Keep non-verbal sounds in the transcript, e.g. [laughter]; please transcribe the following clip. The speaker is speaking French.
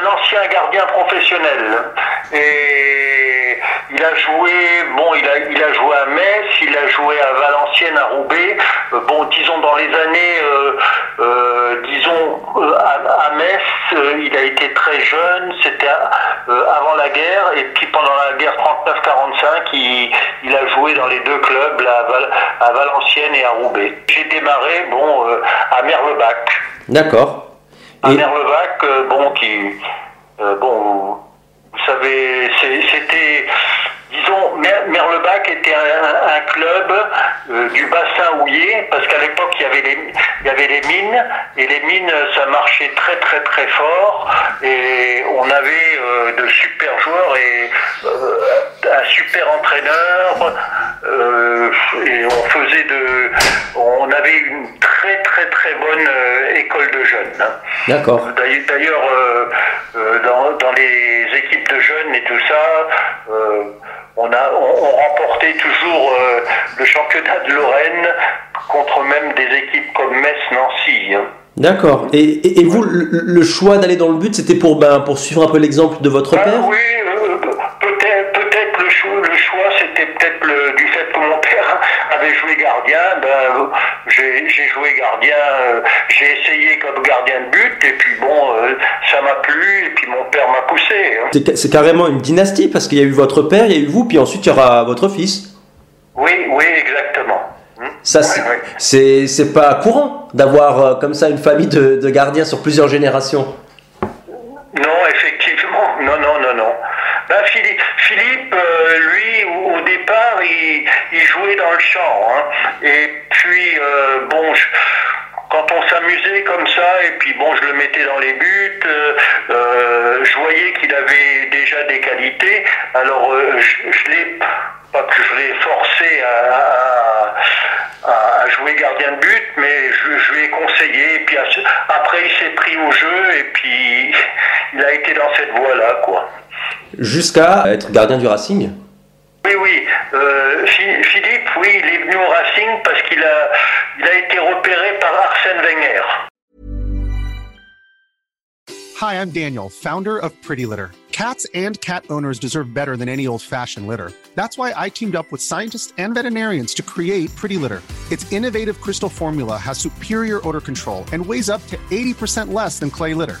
Un ancien gardien professionnel et il a joué, bon, il a, il a joué à Metz, il a joué à Valenciennes, à Roubaix. Euh, bon, disons dans les années, euh, euh, disons à, Metz, il a été très jeune, c'était avant la guerre et puis pendant la guerre 39-45, il, il a joué dans les deux clubs, à, Val- à Valenciennes et à Roubaix. J'ai démarré, bon, à Merlebach. D'accord. Merlebach, euh, bon, qui, euh, bon, vous, savez, c'était, disons, Mer- Merlebach était un, un- un club euh, du bassin houillé, parce qu'à l'époque il y avait les, il y avait les mines, et les mines, ça marchait très très très fort, et on avait de super joueurs et un super entraîneur, et on faisait de, on avait une très très très bonne école de jeunes. hein. D'accord. D'ailleurs, euh, euh, dans, dans les équipes de jeunes et tout ça, euh, on, a, on, on remportait toujours le championnat de Lorraine contre même des équipes comme Metz, Nancy. hein. D'accord. Et, et- et vous, le, le choix d'aller dans le but, c'était pour, ben, pour suivre un peu l'exemple de votre Ah père? oui, peut-être peut-être le choix, le choix c'était peut-être le- du fait que mon père avait joué gardien. Ben, j'ai joué gardien, j'ai essayé gardien de but, et puis bon, euh, ça m'a plu, et puis mon père m'a poussé. hein. C'est ca- C'est carrément une dynastie parce qu'il y a eu votre père, il y a eu vous, puis ensuite il y aura votre fils. Oui, oui, exactement. Hmm. Ça, Ouais, c'est- ouais. c'est c'est pas courant d'avoir euh, comme ça une famille de, de gardiens sur plusieurs générations. Non, effectivement, non, non, non, non. Ben, Philippe, Philippe euh, lui, au, au départ, il, il jouait dans le champ. hein. Et puis, bon, je- quand on s'amusait comme ça, et puis bon, je le mettais dans les buts, euh, euh, je voyais qu'il avait déjà des qualités. Alors, euh, je, je l'ai, pas que je l'ai forcé à, jouer gardien de but, mais je, lui ai conseillé. Et puis après, il s'est pris au jeu, et puis [laughs] il a été dans cette voie-là, quoi. Jusqu'à être gardien du Racing. Oui, oui. Euh, Philippe, oui, il est venu au Racing parce qu'il a, il a été repéré par Arsène Wenger. Hi, I'm Daniel, founder of Pretty Litter. Cats and cat owners deserve better than any old fashioned litter. That's why I teamed up with scientists and veterinarians to create Pretty Litter. Its innovative crystal formula has superior odor control and weighs up to 80% less than clay litter.